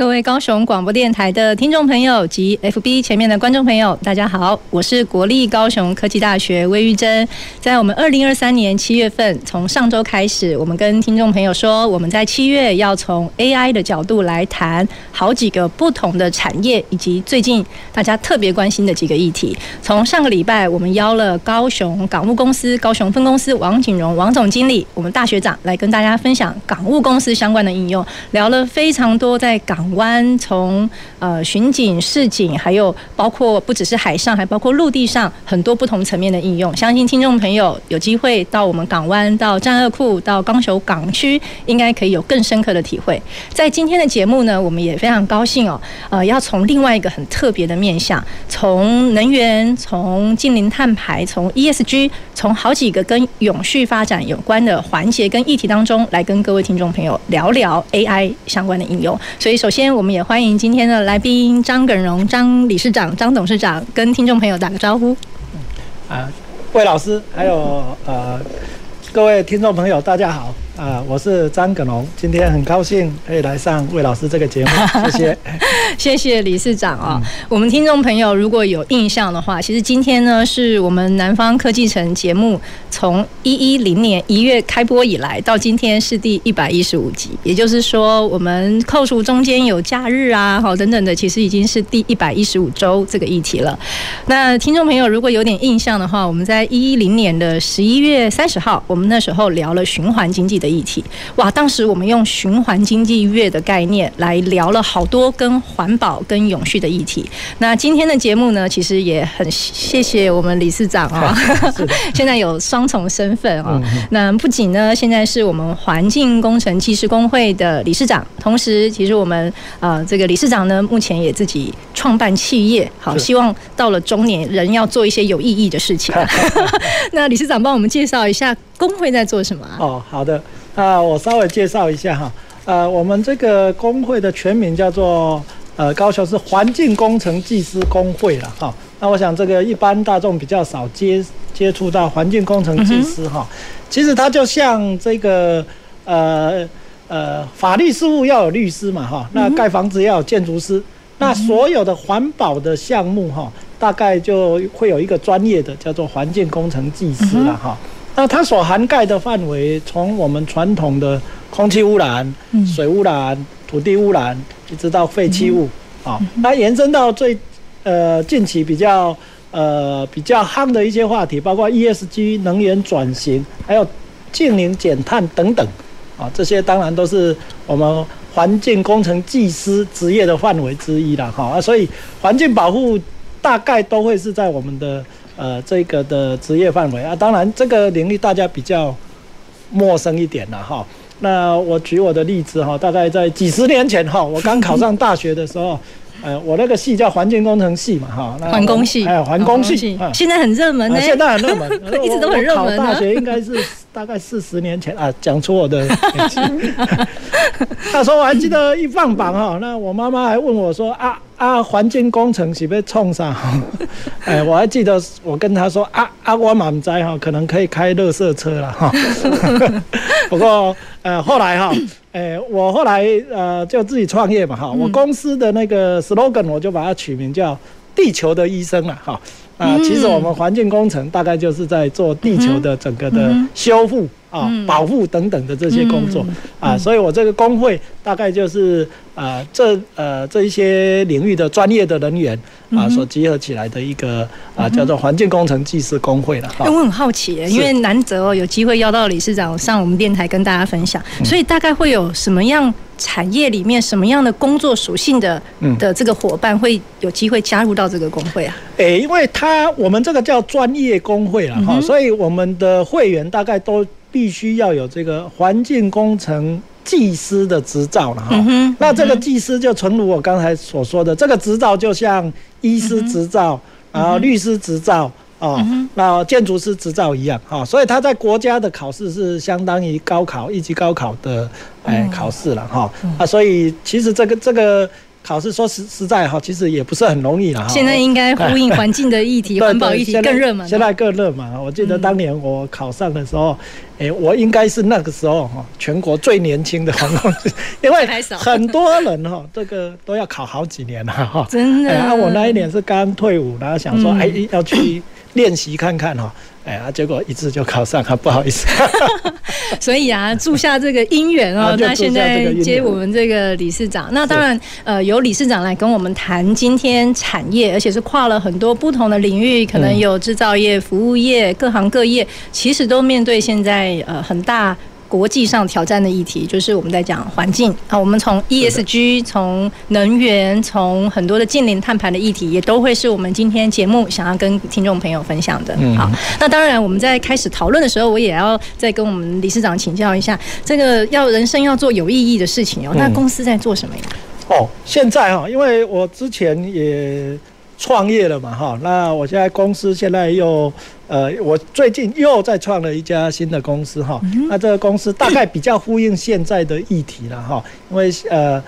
各位高雄广播电台的听众朋友及 FB 前面的观众朋友，大家好，我是国立高雄科技大学魏玉珍。在我们二零二三年七月份，从上周开始，我们跟听众朋友说，我们在七月要从 AI 的角度来谈好几个不同的产业，以及最近大家特别关心的几个议题。从上个礼拜，我们邀了高雄港务公司高雄分公司王景荣王总经理，我们大学长来跟大家分享港务公司相关的应用，聊了非常多在港湾从呃巡警、市警，还有包括不只是海上，还包括陆地上很多不同层面的应用。相信听众朋友有机会到我们港湾、到栈貳库、到高雄港区，应该可以有更深刻的体会。在今天的节目呢，我们也非常高兴哦，呃，要从另外一个很特别的面向，从能源、从近零碳排、从 ESG、从好几个跟永续发展有关的环节跟议题当中，来跟各位听众朋友聊聊 AI 相关的应用。所以，首先。今天我们也欢迎今天的来宾张耿荣张理事长、张董事长跟听众朋友打个招呼。啊，魏老师，还有呃各位听众朋友，大家好。啊，我是张耿龙，今天很高兴可以来上魏老师这个节目，谢谢，谢谢理事长啊、哦。我们听众朋友如果有印象的话，其实今天呢是我们南方科技城节目从一一零年一月开播以来，到今天是第一百一十五集，也就是说我们扣除中间有假日啊，好等等的，其实已经是第一百一十五周这个议题了。那听众朋友如果有点印象的话，我们在一一零年的十一月三十号，我们那时候聊了循环经济的议题哇！当时我们用循环经济月的概念来聊了好多跟环保、跟永续的议题。那今天的节目呢，其实也很谢谢我们理事长啊、哦，现在有双重身份啊、哦。那不仅呢，现在是我们环境工程技师工会的理事长，同时其实我们呃这个理事长呢，目前也自己创办企业，好，希望到了中年人要做一些有意义的事情。那理事长帮我们介绍一下工会在做什么啊？哦，好的。啊，我稍微介绍一下哈，呃，我们这个工会的全名叫做呃高雄市环境工程技师工会了哈。那我想这个一般大众比较少接接触到环境工程技师哈。其实它就像这个呃呃法律事务要有律师嘛哈，那盖房子要有建筑师，那所有的环保的项目哈，大概就会有一个专业的叫做环境工程技师了哈。那它所涵盖的范围，从我们传统的空气污染、水污染、土地污染，一直到废弃物啊，那延伸到最呃近期比较呃比较夯的一些话题，包括 ESG 能源转型，还有净零减碳等等啊，这些当然都是我们环境工程技师职业的范围之一了哈啊，所以环境保护大概都会是在我们的。呃，这个的职业范围啊，当然这个领域大家比较陌生一点了哈。那我举我的例子哈，大概在几十年前哈，我刚考上大学的时候。呃，我那个系叫环境工程系嘛，哈，环工系，哎，环工系，现在很热门呢，现在很热门，一直都很热门。考大学应该是 大概四十年前啊，讲出我的年纪。那时候我还记得一放榜哈，那我妈妈还问我说啊啊，环境工程是被冲上？哎，我还记得我跟她说啊啊，我满载哈，可能可以开垃圾车了哈。不过呃，后来哈。哎，我后来呃就自己创业嘛哈，我公司的那个 slogan 我就把它取名叫“地球的医生”了哈。啊，其实我们环境工程大概就是在做地球的整个的修复啊、保护等等的这些工作啊，所以我这个工会大概就是啊这呃这一些领域的专业的人员啊所集合起来的一个啊叫做环境工程技师工会了哈。我很好奇，因为难得哦有机会邀到理事长上我们电台跟大家分享，所以大概会有什么样？产业里面什么样的工作属性的的这个伙伴会有机会加入到这个工会啊？诶、欸，因为他我们这个叫专业工会了哈，所以我们的会员大概都必须要有这个环境工程技师的执照了哈。嗯那这个技师就诚如我刚才所说的，这个执照就像医师执照，然后律师执照。哦，那建筑师执照一样哈，所以他在国家的考试是相当于高考一级高考的哎考试了哈啊，所以其实这个这个考试说实实在哈，其实也不是很容易了哈。现在应该呼应环境的议题，环保议题更热门。现在更热门。我记得当年我考上的时候，哎，我应该是那个时候哈全国最年轻的环保，因为很多人哈这个都要考好几年了哈。真的。啊，我那一年是刚退伍，然后想说哎要去。练习看看哈，哎呀，结果一次就考上了，不好意思。所以啊，祝下这个姻缘哦。那现在接我们这个理事长，那当然呃，由理事长来跟我们谈今天产业，而且是跨了很多不同的领域，可能有制造业、服务业，各行各业，其实都面对现在呃很大。国际上挑战的议题，就是我们在讲环境啊。我们从 ESG，从能源，从很多的近邻碳排的议题，也都会是我们今天节目想要跟听众朋友分享的。好，那当然我们在开始讨论的时候，我也要再跟我们理事长请教一下，这个要人生要做有意义的事情哦。那公司在做什么呀？哦，现在哈，因为我之前也创业了嘛，哈，那我现在公司现在又。呃，我最近又在创了一家新的公司哈，那这个公司大概比较呼应现在的议题了哈，因为呃，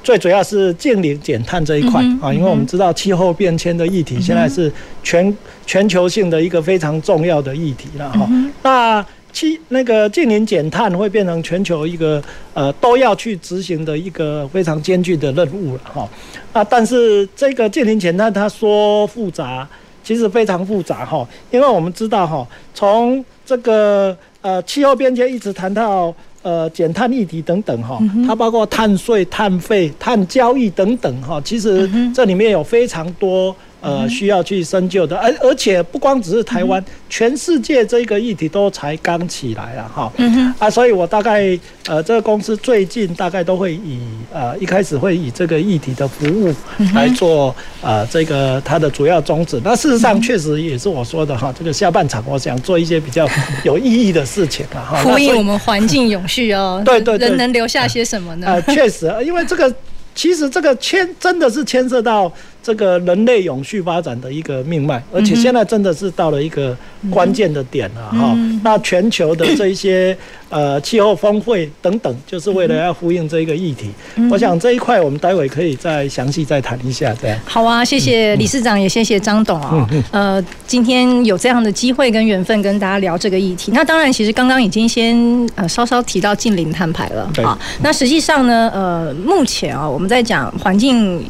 最主要是净零减碳这一块啊，因为我们知道气候变迁的议题现在是全全球性的一个非常重要的议题了哈，那气那个净零减碳会变成全球一个呃都要去执行的一个非常艰巨的任务了哈，啊，但是这个净零减碳它说复杂。其实非常复杂哈，因为我们知道哈，从这个呃气候变迁一直谈到呃减碳议题等等哈，它包括碳税、碳费、碳交易等等哈，其实这里面有非常多。呃，需要去深究的，而而且不光只是台湾，全世界这个议题都才刚起来了哈。嗯哼。啊，所以我大概呃，这个公司最近大概都会以呃一开始会以这个议题的服务来做呃这个它的主要宗旨。那事实上确实也是我说的哈，这个下半场我想做一些比较有意义的事情啊。哈。呼应我们环境永续哦。对对对。人能留下些什么呢？呃，确实，因为这个其实这个牵真的是牵涉到。这个人类永续发展的一个命脉，而且现在真的是到了一个关键的点了哈。那全球的这一些 呃气候峰会等等，就是为了要呼应这一个议题。我想这一块我们待会可以再详细再谈一下，这样。好啊，谢谢理事长，也谢谢张董啊。呃，今天有这样的机会跟缘分跟大家聊这个议题。那当然，其实刚刚已经先呃稍稍提到近零碳排了啊。那实际上呢，呃，目前啊，我们在讲环境。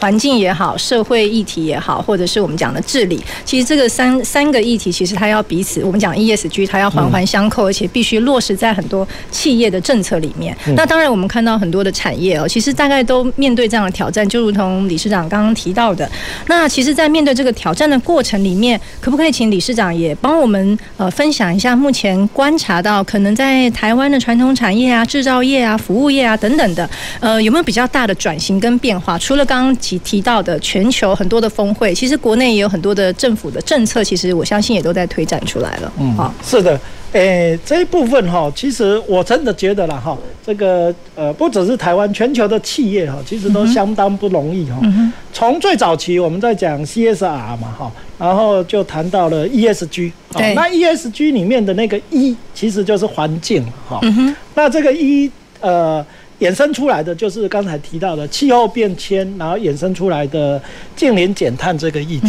环境也好，社会议题也好，或者是我们讲的治理，其实这个三三个议题，其实它要彼此，我们讲 ESG，它要环环相扣，而且必须落实在很多企业的政策里面。那当然，我们看到很多的产业哦，其实大概都面对这样的挑战，就如同理事长刚刚提到的。那其实，在面对这个挑战的过程里面，可不可以请理事长也帮我们呃分享一下，目前观察到可能在台湾的传统产业啊、制造业啊、服务业啊等等的，呃，有没有比较大的转型跟变化？除了刚刚提提到的全球很多的峰会，其实国内也有很多的政府的政策，其实我相信也都在推展出来了。嗯，好，是的，诶、欸，这一部分哈，其实我真的觉得啦哈，这个呃，不只是台湾，全球的企业哈，其实都相当不容易哈。从、嗯、最早期我们在讲 CSR 嘛哈，然后就谈到了 ESG，对，那 ESG 里面的那个 E 其实就是环境哈。嗯哼，那这个 E 呃。衍生出来的就是刚才提到的气候变迁，然后衍生出来的净零减碳这个议题。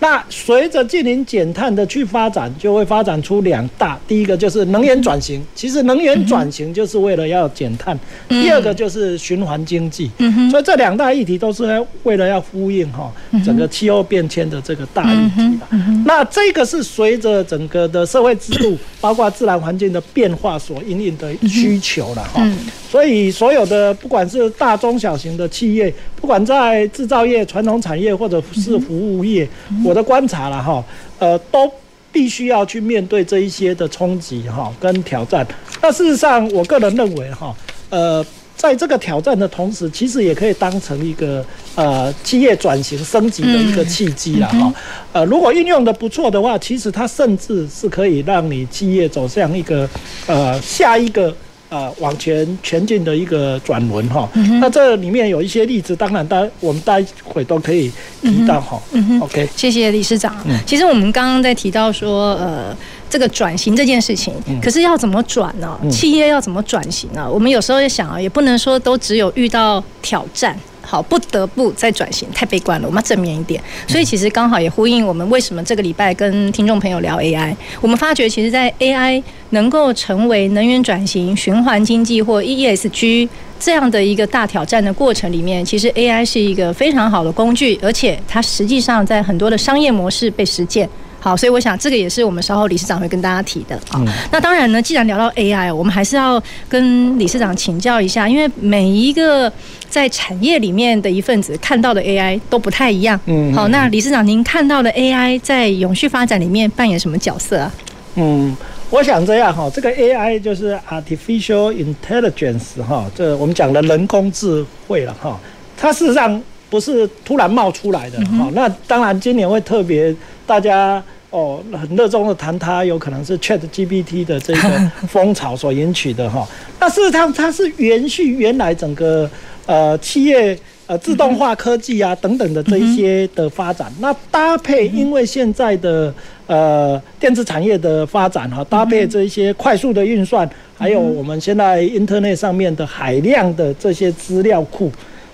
那随着近零减碳的去发展，就会发展出两大，第一个就是能源转型，其实能源转型就是为了要减碳；第二个就是循环经济。所以这两大议题都是为了要呼应哈整个气候变迁的这个大议题。那这个是随着整个的社会制度，包括自然环境的变化所因应的需求了哈。所以所有的不管是大中小型的企业，不管在制造业、传统产业或者是服务业，我的观察了哈，呃，都必须要去面对这一些的冲击哈跟挑战。那事实上，我个人认为哈，呃，在这个挑战的同时，其实也可以当成一个呃企业转型升级的一个契机了哈。呃，如果运用的不错的话，其实它甚至是可以让你企业走向一个呃下一个。呃往前前进的一个转轮哈。那这里面有一些例子，当然待我们待会都可以提到哈。嗯哼 OK，谢谢理事长。嗯其实我们刚刚在提到说，呃，这个转型这件事情，可是要怎么转呢？企业要怎么转型呢？我们有时候也想啊，也不能说都只有遇到挑战。好，不得不再转型，太悲观了，我们要正面一点。所以其实刚好也呼应我们为什么这个礼拜跟听众朋友聊 AI。我们发觉，其实，在 AI 能够成为能源转型、循环经济或 ESG 这样的一个大挑战的过程里面，其实 AI 是一个非常好的工具，而且它实际上在很多的商业模式被实践。好，所以我想这个也是我们稍后理事长会跟大家提的啊。那当然呢，既然聊到 AI，我们还是要跟理事长请教一下，因为每一个在产业里面的一份子看到的 AI 都不太一样。嗯，好，那理事长您看到的 AI 在永续发展里面扮演什么角色啊？嗯，我想这样哈，这个 AI 就是 artificial intelligence 哈，这我们讲的人工智慧了哈，它事实上不是突然冒出来的哈。那当然今年会特别大家。哦，很热衷的谈它，有可能是 Chat GPT 的这个 风潮所引起的哈。那事实上，它是延续原来整个呃企业呃自动化科技啊等等的这一些的发展。那搭配因为现在的呃电子产业的发展哈，搭配这一些快速的运算，还有我们现在 Internet 上面的海量的这些资料库，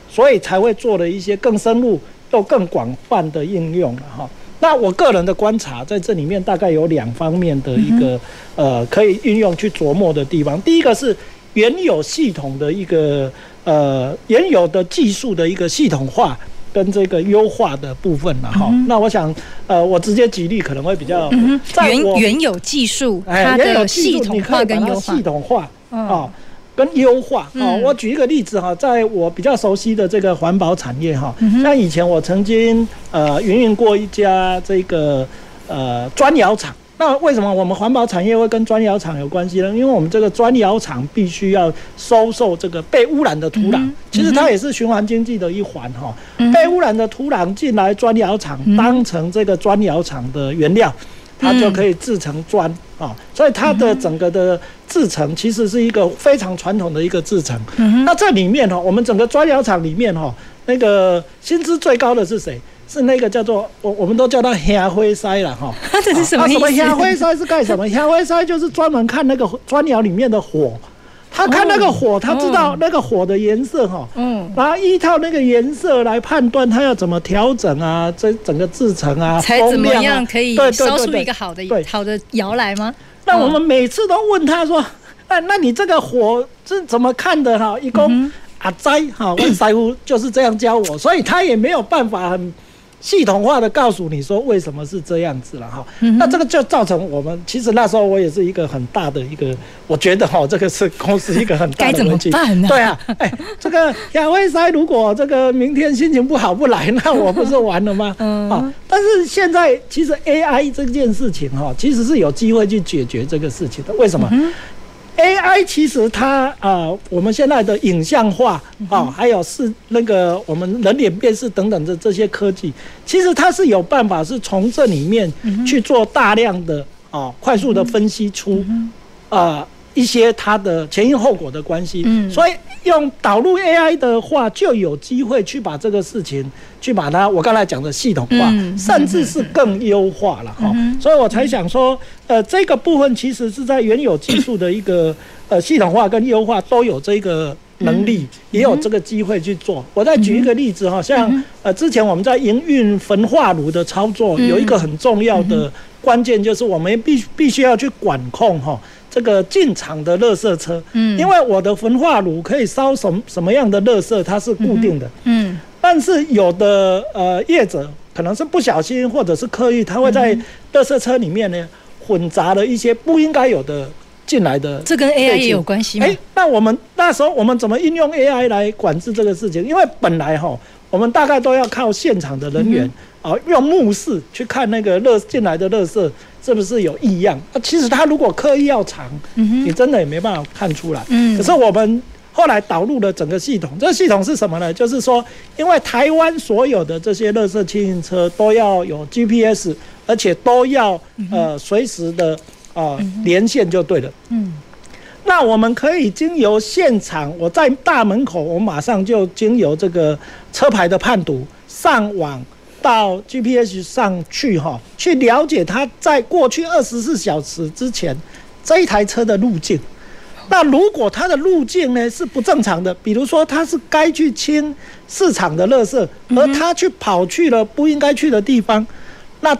所以才会做了一些更深入又更广泛的应用了哈。那我个人的观察，在这里面大概有两方面的一个呃可以运用去琢磨的地方。第一个是原有系统的一个呃原有的技术的一个系统化跟这个优化的部分了哈。那我想呃我直接举例可能会比较原原有技术它的系统化跟优化，系统化啊。跟优化啊，我举一个例子哈，在我比较熟悉的这个环保产业哈，像以前我曾经呃运营过一家这个呃砖窑厂。那为什么我们环保产业会跟砖窑厂有关系呢？因为我们这个砖窑厂必须要收受这个被污染的土壤，其实它也是循环经济的一环哈。被污染的土壤进来砖窑厂，当成这个砖窑厂的原料。它就可以制成砖啊，所以它的整个的制成其实是一个非常传统的一个制成。那这里面哈，我们整个砖窑厂里面哈，那个薪资最高的是谁？是那个叫做我我们都叫它黑灰筛了哈。这是什么意思？黑灰筛是干什么？黑灰筛就是专门看那个砖窑里面的火。他看那个火，他知道那个火的颜色哈，嗯，然后依照那个颜色来判断他要怎么调整啊，这整个制程啊，才怎么样可以烧出一个好的好的窑来吗？那我们每次都问他说，那那你这个火是怎么看的哈？一共啊栽哈，问师傅就是这样教我，所以他也没有办法很。系统化的告诉你说为什么是这样子了哈，那这个就造成我们其实那时候我也是一个很大的一个，我觉得哈这个是公司一个很大的 问题。对啊，哎，这个亚威塞如果这个明天心情不好不来，那我不是完了吗？嗯。啊，但是现在其实 AI 这件事情哈，其实是有机会去解决这个事情的。为什么？AI 其实它啊、呃，我们现在的影像化啊、哦，还有是那个我们人脸辨识等等的这些科技，其实它是有办法是从这里面去做大量的啊、哦，快速的分析出啊。呃一些它的前因后果的关系，嗯，所以用导入 AI 的话，就有机会去把这个事情，去把它我刚才讲的系统化，甚至是更优化了哈。所以我才想说，呃，这个部分其实是在原有技术的一个呃系统化跟优化都有这个能力，也有这个机会去做。我再举一个例子哈，像呃之前我们在营运焚化炉的操作，有一个很重要的关键，就是我们必必须要去管控哈。这个进场的垃圾车，嗯，因为我的焚化炉可以烧什么什么样的垃圾，它是固定的，嗯，但是有的呃业者可能是不小心或者是刻意，他会在垃圾车里面呢混杂了一些不应该有的进来的。这跟 AI 也有关系吗？哎，那我们那时候我们怎么应用 AI 来管制这个事情？因为本来哈，我们大概都要靠现场的人员啊，用目视去看那个热进来的热色。是不是有异样？啊，其实他如果刻意要藏，你真的也没办法看出来。嗯，可是我们后来导入了整个系统，这个系统是什么呢？就是说，因为台湾所有的这些垃圾清运车都要有 GPS，而且都要呃随时的啊连线就对了。嗯。那我们可以经由现场，我在大门口，我马上就经由这个车牌的判读上网到 GPS 上去哈，去了解他在过去二十四小时之前这一台车的路径。那如果它的路径呢是不正常的，比如说他是该去清市场的垃圾，而他去跑去了不应该去的地方，那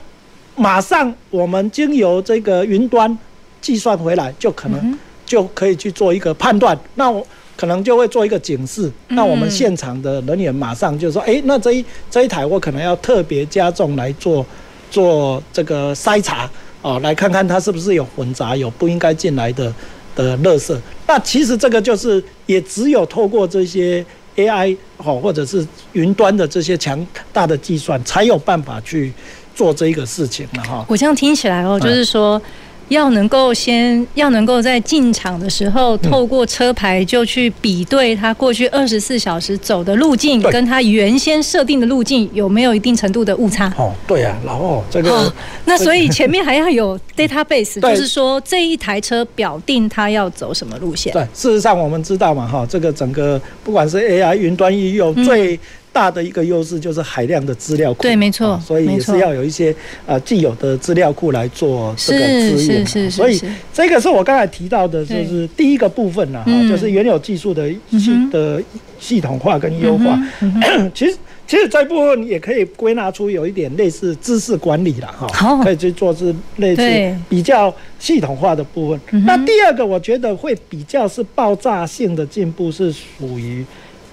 马上我们经由这个云端计算回来，就可能就可以去做一个判断。那我可能就会做一个警示。那我们现场的人员马上就说：哎，那这一这一台我可能要特别加重来做做这个筛查哦，来看看它是不是有混杂有不应该进来的。的垃圾，那其实这个就是也只有透过这些 AI 哦，或者是云端的这些强大的计算，才有办法去做这一个事情了哈。我这样听起来哦，就是说。要能够先要能够在进场的时候，透过车牌就去比对他过去二十四小时走的路径，跟他原先设定的路径有没有一定程度的误差？哦，对啊，然后这个、哦，那所以前面还要有 database，就是说这一台车表定他要走什么路线。对，事实上我们知道嘛，哈，这个整个不管是 AI 云端应用最。大的一个优势就是海量的资料库，对，没错，所以也是要有一些呃既有的资料库来做这个资源，是是是。所以这个是我刚才提到的，就是第一个部分了哈，就是原有技术的系的系统化跟优化。其实其实这部分也可以归纳出有一点类似知识管理了哈，可以去做是类似比较系统化的部分。那第二个我觉得会比较是爆炸性的进步，是属于。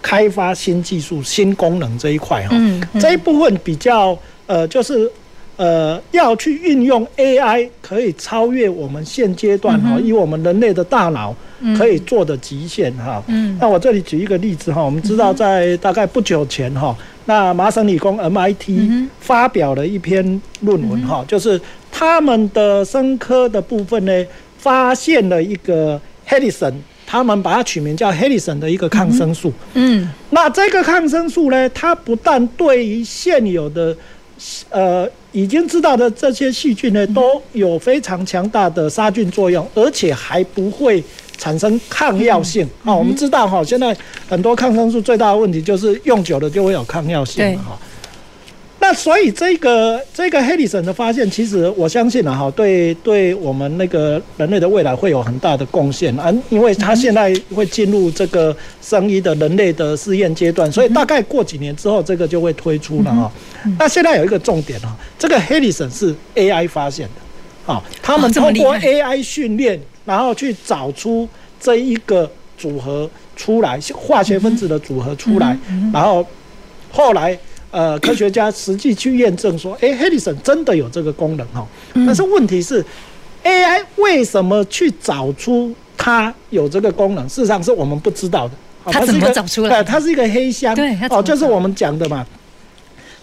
开发新技术、新功能这一块哈，这一部分比较呃，就是呃，要去运用 AI 可以超越我们现阶段哈，以我们人类的大脑可以做的极限哈。那我这里举一个例子哈，我们知道在大概不久前哈，那麻省理工 MIT 发表了一篇论文哈，就是他们的生科的部分呢，发现了一个 Hedison。他们把它取名叫 Helison 的一个抗生素。嗯，那这个抗生素呢，它不但对于现有的呃已经知道的这些细菌呢，都有非常强大的杀菌作用，而且还不会产生抗药性。啊，我们知道哈，现在很多抗生素最大的问题就是用久了就会有抗药性哈。那所以这个这个 Hedison 的发现，其实我相信啊，哈，对对我们那个人类的未来会有很大的贡献。啊，因为它现在会进入这个生医的人类的试验阶段，所以大概过几年之后，这个就会推出了哈。那现在有一个重点啊，这个 Hedison 是 AI 发现的，啊，他们通过 AI 训练，然后去找出这一个组合出来，化学分子的组合出来，然后后来。呃，科学家实际去验证说，哎，Hedison 真的有这个功能哈。但是问题是，AI 为什么去找出它有这个功能？事实上是我们不知道的。它怎么找出来？它是一个黑箱。对，哦，就是我们讲的嘛。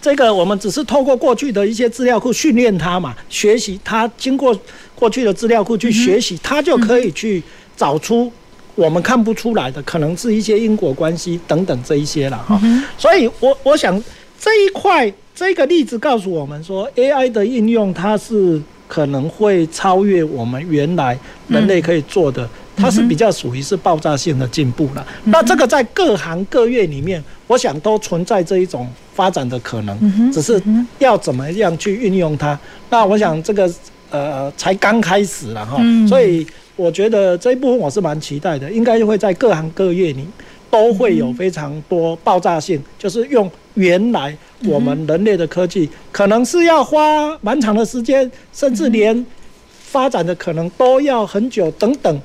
这个我们只是透过过去的一些资料库训练它嘛，学习它经过过去的资料库去学习，它就可以去找出我们看不出来的，可能是一些因果关系等等这一些了哈。所以我我想。这一块这个例子告诉我们说，AI 的应用它是可能会超越我们原来人类可以做的，它是比较属于是爆炸性的进步了。那这个在各行各业里面，我想都存在这一种发展的可能，只是要怎么样去运用它。那我想这个呃才刚开始了哈，所以我觉得这一部分我是蛮期待的，应该会在各行各业里都会有非常多爆炸性，就是用。原来我们人类的科技可能是要花蛮长的时间，甚至连发展的可能都要很久等等，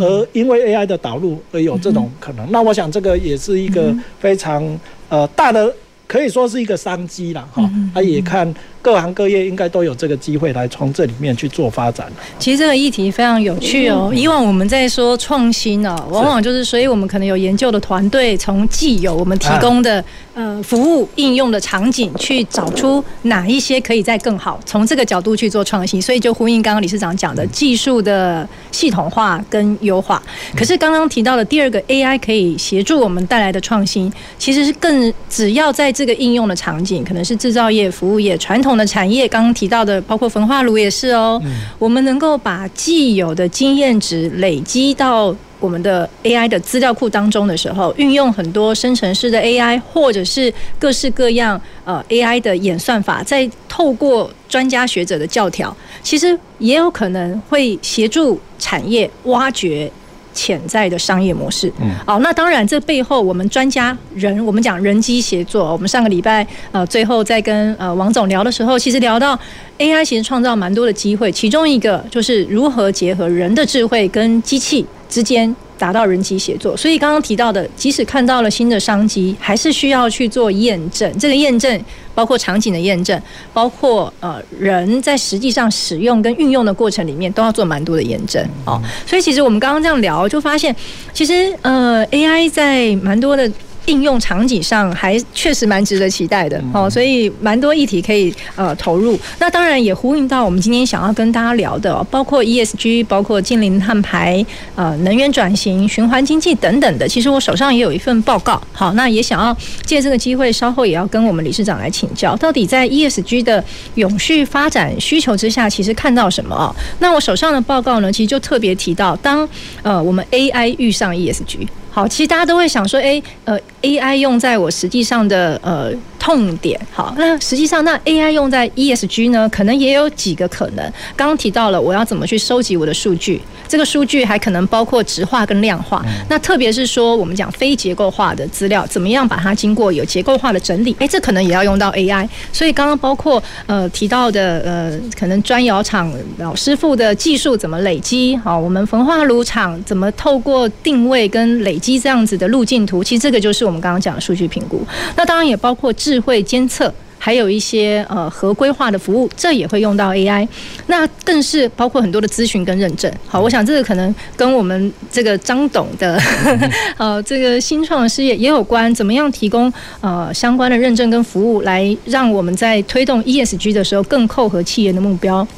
而因为 AI 的导入而有这种可能。那我想这个也是一个非常呃大的，可以说是一个商机了哈。他也看。各行各业应该都有这个机会来从这里面去做发展。其实这个议题非常有趣哦。以往我们在说创新哦，往往就是，所以我们可能有研究的团队，从既有我们提供的呃服务应用的场景，去找出哪一些可以再更好，从这个角度去做创新。所以就呼应刚刚理事长讲的技术的系统化跟优化。可是刚刚提到的第二个 AI 可以协助我们带来的创新，其实是更只要在这个应用的场景，可能是制造业、服务业、传统。的产业刚刚提到的，包括焚化炉也是哦。我们能够把既有的经验值累积到我们的 AI 的资料库当中的时候，运用很多生成式的 AI，或者是各式各样呃 AI 的演算法，再透过专家学者的教条，其实也有可能会协助产业挖掘。潜在的商业模式，嗯，好，那当然，这背后我们专家人，我们讲人机协作。我们上个礼拜呃，最后在跟呃王总聊的时候，其实聊到 AI 其实创造蛮多的机会，其中一个就是如何结合人的智慧跟机器之间。达到人机协作，所以刚刚提到的，即使看到了新的商机，还是需要去做验证。这个验证包括场景的验证，包括呃人在实际上使用跟运用的过程里面，都要做蛮多的验证哦。所以其实我们刚刚这样聊，就发现其实呃 AI 在蛮多的。应用场景上还确实蛮值得期待的哦，所以蛮多议题可以呃投入。那当然也呼应到我们今天想要跟大家聊的，包括 ESG，包括近零碳排、呃能源转型、循环经济等等的。其实我手上也有一份报告，好，那也想要借这个机会，稍后也要跟我们理事长来请教，到底在 ESG 的永续发展需求之下，其实看到什么啊？那我手上的报告呢，其实就特别提到，当呃我们 AI 遇上 ESG。好，其实大家都会想说，诶，呃，AI 用在我实际上的呃痛点，好，那实际上那 AI 用在 ESG 呢，可能也有几个可能。刚刚提到了，我要怎么去收集我的数据？这个数据还可能包括质化跟量化。那特别是说，我们讲非结构化的资料，怎么样把它经过有结构化的整理？诶，这可能也要用到 AI。所以刚刚包括呃提到的呃，可能砖窑厂老师傅的技术怎么累积？好，我们焚化炉厂怎么透过定位跟累积这样子的路径图？其实这个就是我们我们刚刚讲的数据评估。那当然也包括智慧监测。还有一些呃合规化的服务，这也会用到 AI，那更是包括很多的咨询跟认证。好，我想这个可能跟我们这个张董的 呃这个新创的事业也有关，怎么样提供呃相关的认证跟服务，来让我们在推动 ESG 的时候更扣合企业的目标。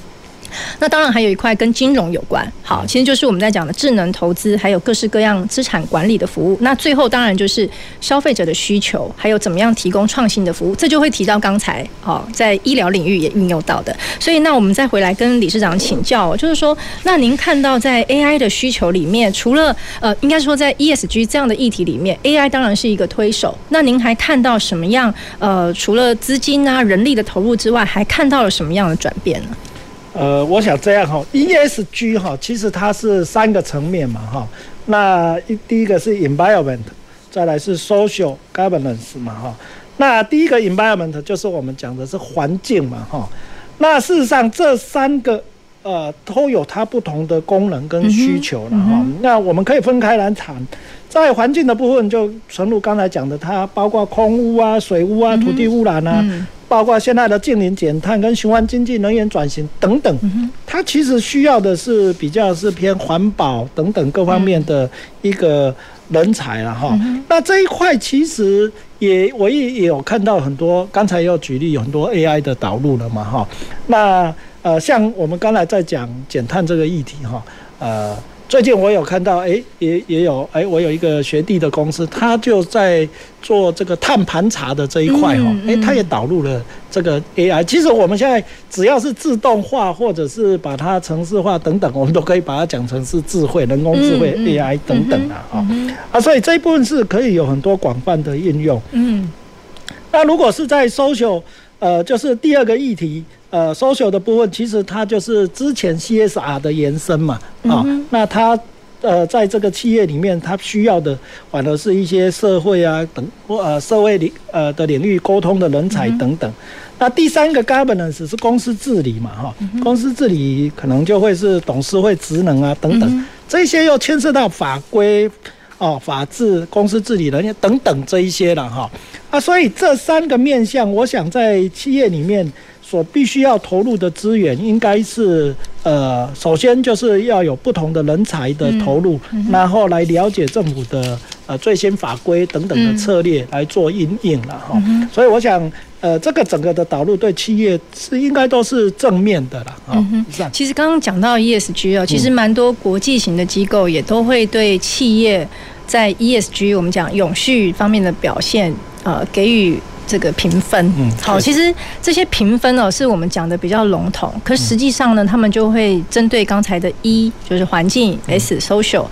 那当然还有一块跟金融有关，好，其实就是我们在讲的智能投资，还有各式各样资产管理的服务。那最后当然就是消费者的需求，还有怎么样提供创新的服务，这就会提到刚才哦，在医疗领域也运用到的。所以那我们再回来跟理事长请教，就是说，那您看到在 AI 的需求里面，除了呃，应该说在 ESG 这样的议题里面，AI 当然是一个推手。那您还看到什么样？呃，除了资金啊、人力的投入之外，还看到了什么样的转变呢？呃，我想这样哈，ESG 哈，其实它是三个层面嘛哈。那一第一个是 environment，再来是 social governance 嘛哈。那第一个 environment 就是我们讲的是环境嘛哈。那事实上这三个呃都有它不同的功能跟需求了哈。那我们可以分开来谈，在环境的部分，就诚如刚才讲的，它包括空污啊、水污啊、土地污染啊。包括现在的净零减碳跟循环经济、能源转型等等，它其实需要的是比较是偏环保等等各方面的一个人才了哈。那这一块其实也我也也有看到很多，刚才也有举例有很多 AI 的导入了嘛哈。那呃，像我们刚才在讲减碳这个议题哈，呃。最近我有看到，哎，也也有，哎，我有一个学弟的公司，他就在做这个碳盘查的这一块哈，哎，他也导入了这个 AI。其实我们现在只要是自动化或者是把它城市化等等，我们都可以把它讲成是智慧、人工智慧 AI 等等的啊。啊，所以这一部分是可以有很多广泛的应用。嗯，那如果是在 social，呃，就是第二个议题。呃，social 的部分其实它就是之前 CSR 的延伸嘛，啊、嗯，那它呃在这个企业里面，它需要的反而是一些社会啊等或呃社会领呃的领域沟通的人才等等。嗯、那第三个 governance 是公司治理嘛，哈、嗯，公司治理可能就会是董事会职能啊等等，嗯、这些又牵涉到法规哦、法治、公司治理人员等等这一些了哈。啊，所以这三个面向，我想在企业里面。所必须要投入的资源，应该是呃，首先就是要有不同的人才的投入，嗯嗯、然后来了解政府的呃最新法规等等的策略来做因应了哈。嗯、所以我想，呃，这个整个的导入对企业是应该都是正面的了啊。嗯、其实刚刚讲到 ESG 啊，其实蛮多国际型的机构也都会对企业在 ESG 我们讲永续方面的表现呃给予。这个评分，嗯，好，其实这些评分哦，是我们讲的比较笼统，可实际上呢，他们就会针对刚才的 E，就是环境，S social。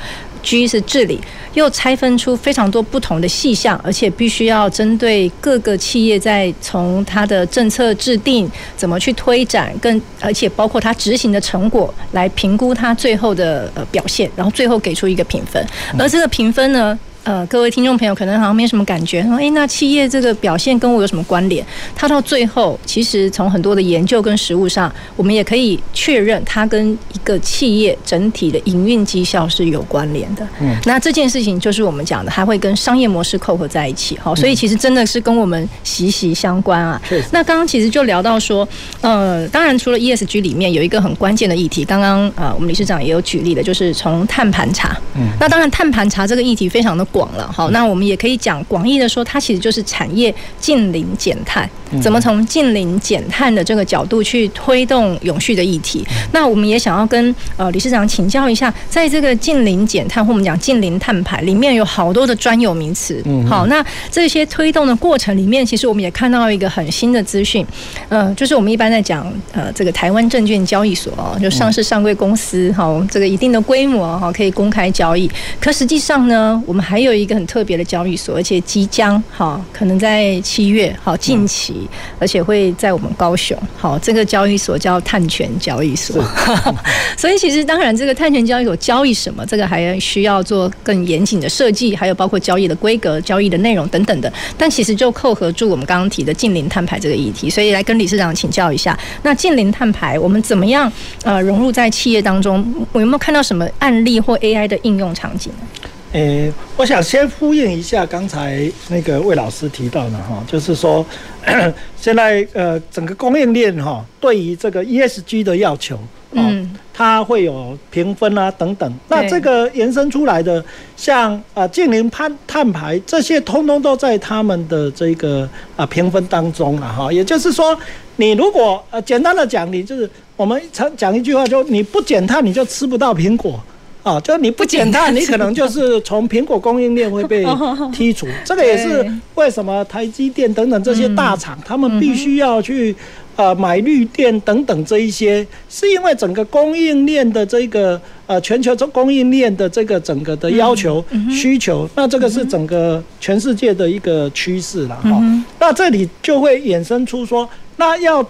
G 是治理，又拆分出非常多不同的细项，而且必须要针对各个企业在从它的政策制定怎么去推展，更而且包括它执行的成果来评估它最后的呃表现，然后最后给出一个评分，而这个评分呢，呃，各位听众朋友可能好像没什么感觉，说，诶，那企业这个表现跟我有什么关联？它到最后，其实从很多的研究跟实务上，我们也可以确认它跟一个企业整体的营运绩效是有关联的。嗯，那这件事情就是我们讲的，还会跟商业模式扣合在一起。好，所以其实真的是跟我们息息相关啊。嗯、那刚刚其实就聊到说，呃，当然除了 ESG 里面有一个很关键的议题，刚刚呃我们理事长也有举例的，就是从碳盘查。嗯，那当然碳盘查这个议题非常的。广了，好，那我们也可以讲广义的说，它其实就是产业近零减碳，怎么从近零减碳的这个角度去推动永续的议题？那我们也想要跟呃理事长请教一下，在这个近零减碳或我们讲近零碳排里面有好多的专有名词，好，那这些推动的过程里面，其实我们也看到一个很新的资讯，呃，就是我们一般在讲呃这个台湾证券交易所哦，就上市上柜公司，好，这个一定的规模哈可以公开交易，可实际上呢，我们还有一个很特别的交易所，而且即将哈，可能在七月好近期，而且会在我们高雄好，这个交易所叫碳权交易所。所以其实当然，这个碳权交易所交易什么，这个还需要做更严谨的设计，还有包括交易的规格、交易的内容等等的。但其实就扣合住我们刚刚提的近零碳排这个议题，所以来跟理事长请教一下，那近零碳排我们怎么样呃融入在企业当中？我有没有看到什么案例或 AI 的应用场景呢？诶、欸，我想先呼应一下刚才那个魏老师提到的哈，就是说，现在呃整个供应链哈，对于这个 ESG 的要求，嗯，它会有评分啊等等。那这个延伸出来的，像啊净零碳碳排这些，通通都在他们的这个啊评分当中了哈。也就是说，你如果呃简单的讲，你就是我们常讲一句话，就你不减碳，你就吃不到苹果。啊，就你不减碳，你可能就是从苹果供应链会被 剔除。这个也是为什么台积电等等这些大厂，他们必须要去呃买绿电等等这一些，是因为整个供应链的这个呃全球中供应链的这个整个的要求需求，那这个是整个全世界的一个趋势了哈。那这里就会衍生出说，那要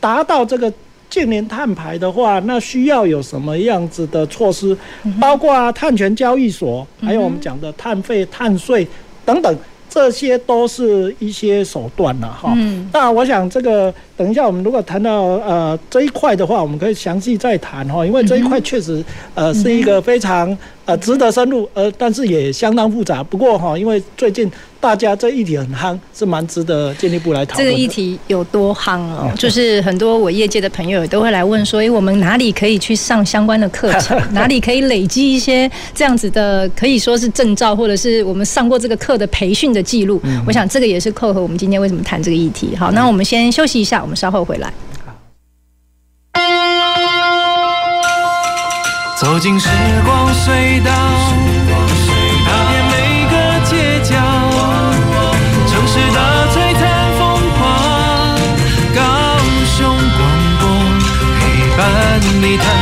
达到这个。净零碳排的话，那需要有什么样子的措施？包括碳权交易所，还有我们讲的碳费、碳税等等，这些都是一些手段了哈。那我想这个等一下我们如果谈到呃这一块的话，我们可以详细再谈哈，因为这一块确实呃是一个非常呃值得深入，呃但是也相当复杂。不过哈，因为最近。大家这议题很夯，是蛮值得进一步来讨论。这个议题有多夯哦？就是很多我业界的朋友都会来问说：“哎，我们哪里可以去上相关的课程？哪里可以累积一些这样子的，可以说是证照，或者是我们上过这个课的培训的记录？”我想这个也是扣合我们今天为什么谈这个议题。好，那我们先休息一下，我稍后回来。走进时光隧道，踏遍每个街角，城市的璀璨风狂，高雄广播陪伴你谈。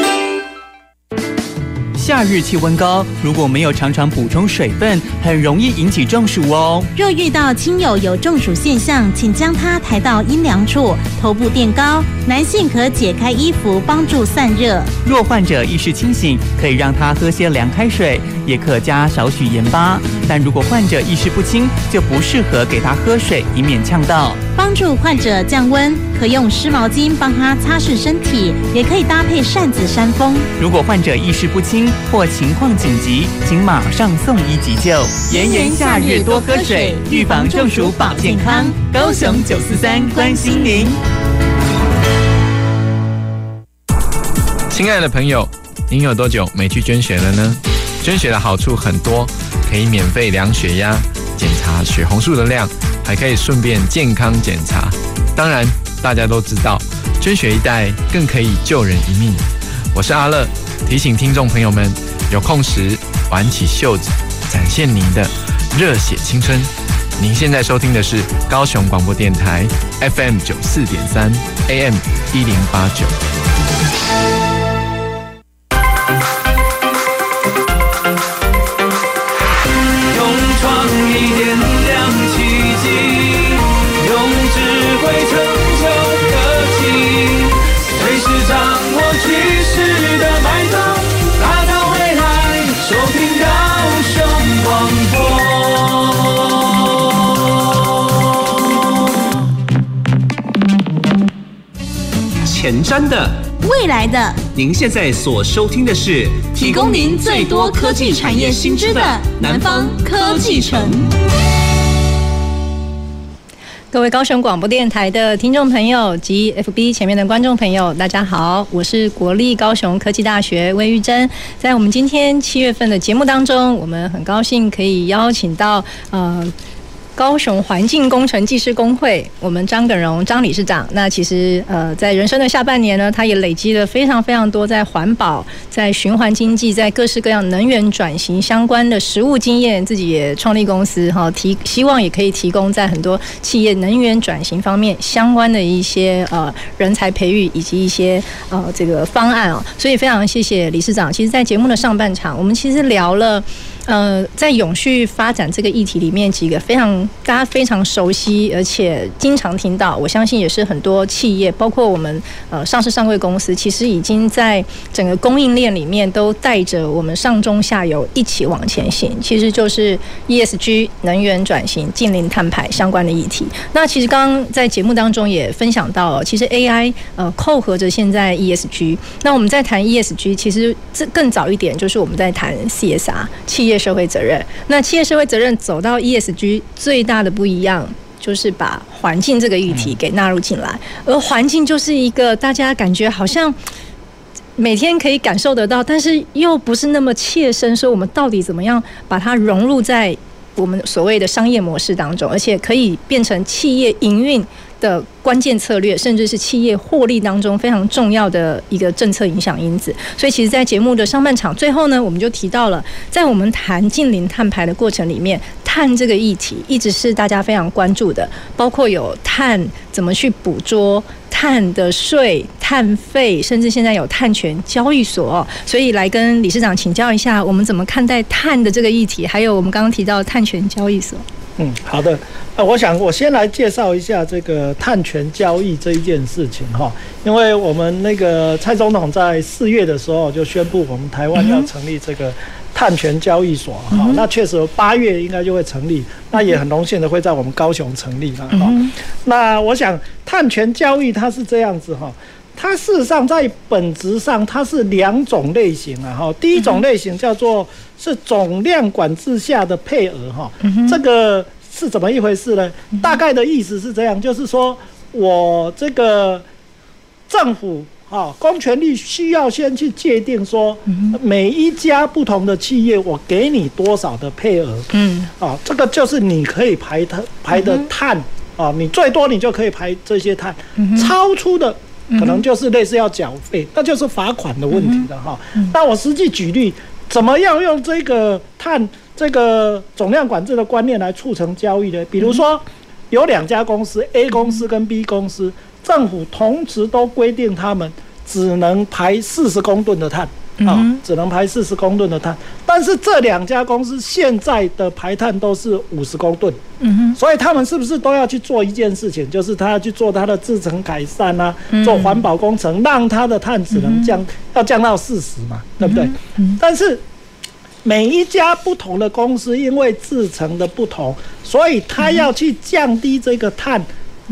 夏日气温高，如果没有常常补充水分，很容易引起中暑哦。若遇到亲友有中暑现象，请将他抬到阴凉处，头部垫高。男性可解开衣服帮助散热。若患者意识清醒，可以让他喝些凉开水，也可加少许盐巴。但如果患者意识不清，就不适合给他喝水，以免呛到。帮助患者降温可用湿毛巾帮他擦拭身体也可以搭配扇子扇风。如果患者意识不清或情况紧急请马上送医急救。炎炎夏日多喝水预防中暑保健康。高雄九四三关心您。亲爱的朋友您有多久没去捐血了呢？捐血的好处很多可以免费量血压检查血红素的量，还可以顺便健康检查。当然，大家都知道，捐血一袋更可以救人一命。我是阿乐，提醒听众朋友们，有空时挽起袖子，展现您的热血青春。您现在收听的是高雄广播电台 FM 九四点三 AM 一零八九。前瞻的，未来的，您现在所收听的是提供您最多科技产业新知的南方科技城。各位高雄广播电台的听众朋友及 FB 前面的观众朋友，大家好，我是国立高雄科技大学魏玉珍。在我们今天七月份的节目当中，我们很高兴可以邀请到呃。高雄环境工程技师工会，我们张耿荣张理事长。那其实呃，在人生的下半年呢，他也累积了非常非常多在环保、在循环经济、在各式各样能源转型相关的实务经验，自己也创立公司哈，提希望也可以提供在很多企业能源转型方面相关的一些呃人才培育以及一些呃这个方案啊。所以非常谢谢理事长。其实，在节目的上半场，我们其实聊了。呃，在永续发展这个议题里面，几个非常大家非常熟悉，而且经常听到，我相信也是很多企业，包括我们呃上市上柜公司，其实已经在整个供应链里面都带着我们上中下游一起往前行。其实就是 ESG 能源转型、近零碳排相关的议题。那其实刚刚在节目当中也分享到了，其实 AI 呃扣合着现在 ESG。那我们在谈 ESG，其实这更早一点就是我们在谈 CSR 企业。社会责任，那企业社会责任走到 ESG 最大的不一样，就是把环境这个议题给纳入进来，而环境就是一个大家感觉好像每天可以感受得到，但是又不是那么切身，说我们到底怎么样把它融入在我们所谓的商业模式当中，而且可以变成企业营运的关键策略，甚至是企业获利当中非常重要的一个政策影响因子。所以，其实，在节目的上半场最后呢，我们就提到了，在我们谈近零碳排的过程里面，碳这个议题一直是大家非常关注的，包括有碳怎么去捕捉、碳的税、碳费，甚至现在有碳权交易所。所以，来跟理事长请教一下，我们怎么看待碳的这个议题？还有我们刚刚提到的碳权交易所。嗯，好的。那我想我先来介绍一下这个碳权交易这一件事情哈，因为我们那个蔡总统在四月的时候就宣布，我们台湾要成立这个碳权交易所哈，那确实八月应该就会成立，那也很荣幸的会在我们高雄成立了哈。那我想碳权交易它是这样子哈，它事实上在本质上它是两种类型啊哈，第一种类型叫做。是总量管制下的配额哈，这个是怎么一回事呢？大概的意思是这样，就是说我这个政府哈，公权力需要先去界定说，每一家不同的企业，我给你多少的配额，嗯，啊，这个就是你可以排的排的碳啊，你最多你就可以排这些碳，超出的可能就是类似要缴费，那就是罚款的问题了哈。那我实际举例。怎么样用这个碳这个总量管制的观念来促成交易呢？比如说，有两家公司 A 公司跟 B 公司，政府同时都规定他们只能排四十公吨的碳啊，只能排四十公吨的碳。但是这两家公司现在的排碳都是五十公吨，嗯所以他们是不是都要去做一件事情，就是他要去做他的制程改善啊，做环保工程，让他的碳只能降，要降到四十嘛，对不对？但是每一家不同的公司，因为制成的不同，所以他要去降低这个碳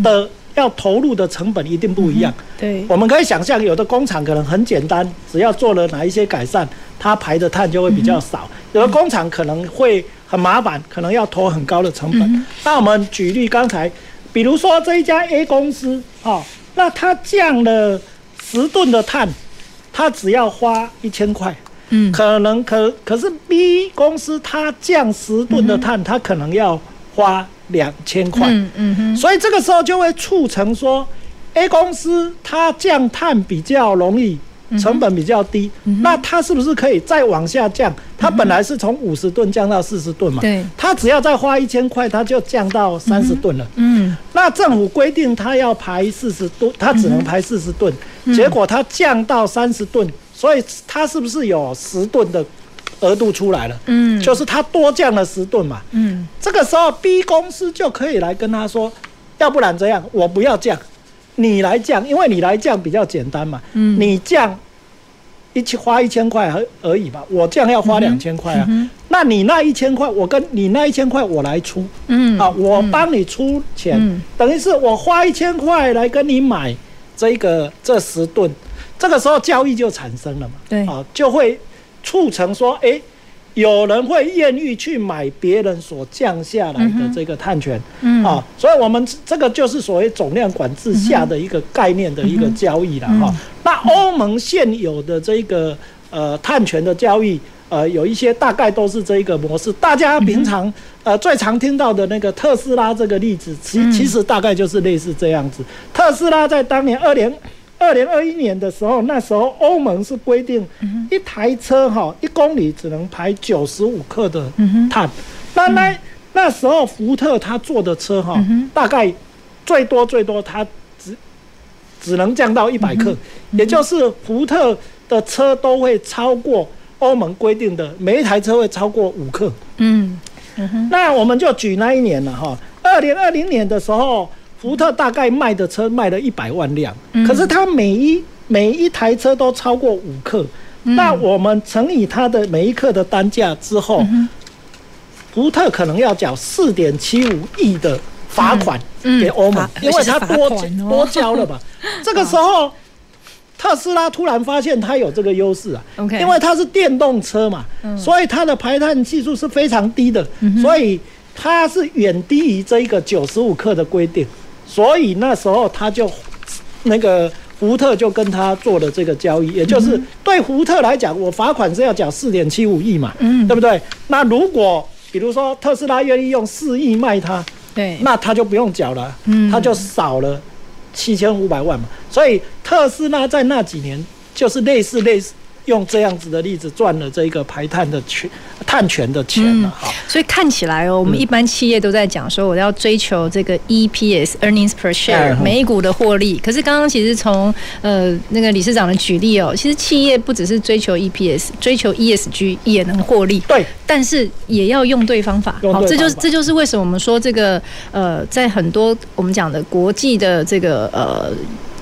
的要投入的成本一定不一样。对，我们可以想象，有的工厂可能很简单，只要做了哪一些改善。它排的碳就会比较少，有的工厂可能会很麻烦，可能要投很高的成本。那我们举例刚才，比如说这一家 A 公司，哦，那它降了十吨的碳，它只要花一千块，嗯，可能可可是 B 公司它降十吨的碳，它可能要花两千块，嗯嗯哼，所以这个时候就会促成说，A 公司它降碳比较容易。成本比较低，嗯，那它是不是可以再往下降？它本来是从五十吨降到四十吨嘛，对，它只要再花一千块，它就降到三十吨了。嗯，那政府规定它要排四十吨，它只能排四十吨，结果它降到三十吨，所以它是不是有十吨的额度出来了？嗯，就是他多降了十吨嘛。嗯，这个时候 B 公司就可以来跟他说，要不然这样，我不要降。你来降，因为你来降比较简单嘛。嗯，你降一千花一千块而而已吧，我降要花两千块啊。嗯嗯、那你那一千块，我跟你那一千块我来出。嗯，啊，我帮你出钱，嗯、等于是我花一千块来跟你买这个这十吨，这个时候交易就产生了嘛。对，啊，就会促成说，哎、欸。有人会愿意去买别人所降下来的这个碳权，嗯，啊，所以我们这个就是所谓总量管制下的一个概念的一个交易了哈。那欧盟现有的这个呃碳权的交易，呃，有一些大概都是这一个模式。大家平常呃最常听到的那个特斯拉这个例子，其其实大概就是类似这样子。特斯拉在当年二年。二零二一年的时候，那时候欧盟是规定一台车哈一公里只能排九十五克的碳。那那那时候福特他做的车哈，大概最多最多它只只能降到一百克，也就是福特的车都会超过欧盟规定的每一台车会超过五克。嗯，那我们就举那一年了哈，二零二零年的时候。福特大概卖的车卖了一百万辆，可是它每一每一台车都超过五克，那我们乘以它的每一克的单价之后，福特可能要缴四点七五亿的罚款给欧盟，因为它多多交了嘛。这个时候，特斯拉突然发现它有这个优势啊，因为它是电动车嘛，所以它的排碳系数是非常低的，所以它是远低于这一个九十五克的规定。所以那时候他就，那个福特就跟他做了这个交易，也就是对福特来讲，我罚款是要缴四点七五亿嘛，嗯，对不对？那如果比如说特斯拉愿意用四亿卖他，对，那他就不用缴了，嗯，他就少了七千五百万嘛。所以特斯拉在那几年就是类似类似。用这样子的例子赚了这个排碳的权碳权的钱了哈、嗯，所以看起来哦，我们一般企业都在讲说，我要追求这个 EPS earnings per share 每股的获利。可是刚刚其实从呃那个理事长的举例哦，其实企业不只是追求 EPS，追求 ESG 也能获利。对，但是也要用对方法。好，这就是这就是为什么我们说这个呃，在很多我们讲的国际的这个呃。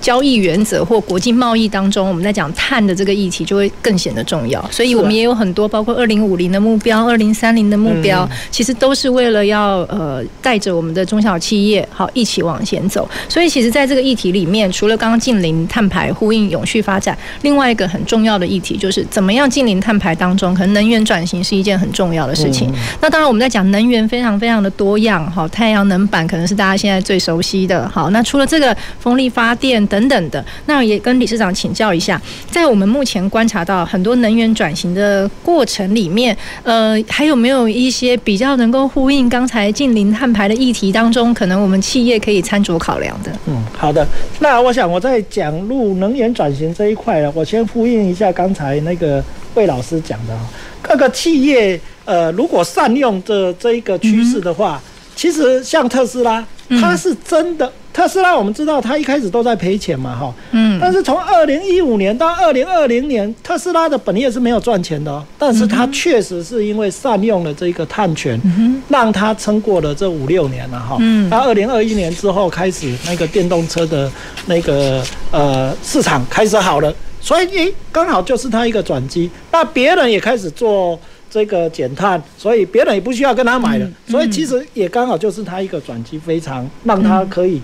交易原则或国际贸易当中，我们在讲碳的这个议题就会更显得重要。所以我们也有很多包括二零五零的目标、二零三零的目标，其实都是为了要呃带着我们的中小企业好一起往前走。所以其实在这个议题里面，除了刚刚近零碳排呼应永续发展，另外一个很重要的议题就是怎么样近零碳排当中，可能能源转型是一件很重要的事情。那当然我们在讲能源非常非常的多样，好，太阳能板可能是大家现在最熟悉的。好，那除了这个风力发电等等等的，那也跟理事长请教一下，在我们目前观察到很多能源转型的过程里面，呃，还有没有一些比较能够呼应刚才近零碳排的议题当中，可能我们企业可以参酌考量的？嗯，好的。那我想我在讲入能源转型这一块呢，我先呼应一下刚才那个魏老师讲的哈，各个企业呃，如果善用这这一个趋势的话，其实像特斯拉，它是真的。嗯特斯拉我们知道，它一开始都在赔钱嘛，哈，嗯，但是从二零一五年到二零二零年，特斯拉的本业是没有赚钱的，但是它确实是因为善用了这个碳权，让它撑过了这五六年了，哈，嗯，那二零二一年之后开始，那个电动车的那个呃市场开始好了，所以诶，刚好就是它一个转机，那别人也开始做。这个减碳，所以别人也不需要跟他买了，所以其实也刚好就是他一个转机，非常让他可以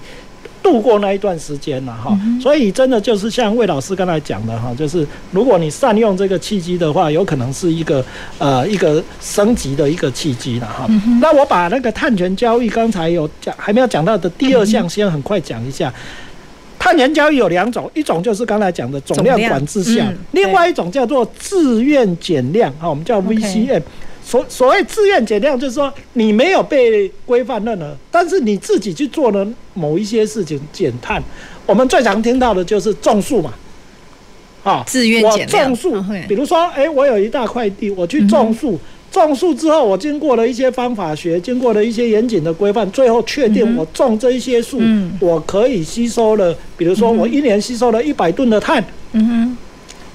度过那一段时间了哈。所以真的就是像魏老师刚才讲的哈，就是如果你善用这个契机的话，有可能是一个呃一个升级的一个契机了哈。那我把那个碳权交易刚才有讲还没有讲到的第二项，先很快讲一下。碳碳权交易有两种，一种就是刚才讲的总量管制下，嗯、另外一种叫做自愿减量，哈，我们叫 VCM。所所谓自愿减量，就是说你没有被规范任何，但是你自己去做了某一些事情减碳。我们最常听到的就是种树嘛，啊，自愿减量。我种树，比如说，哎，我有一大块地，我去种树，种树之后，我经过了一些方法学，经过了一些严谨的规范，最后确定我种这一些树，我可以吸收了，比如说我一年吸收了一百吨的碳。嗯哼。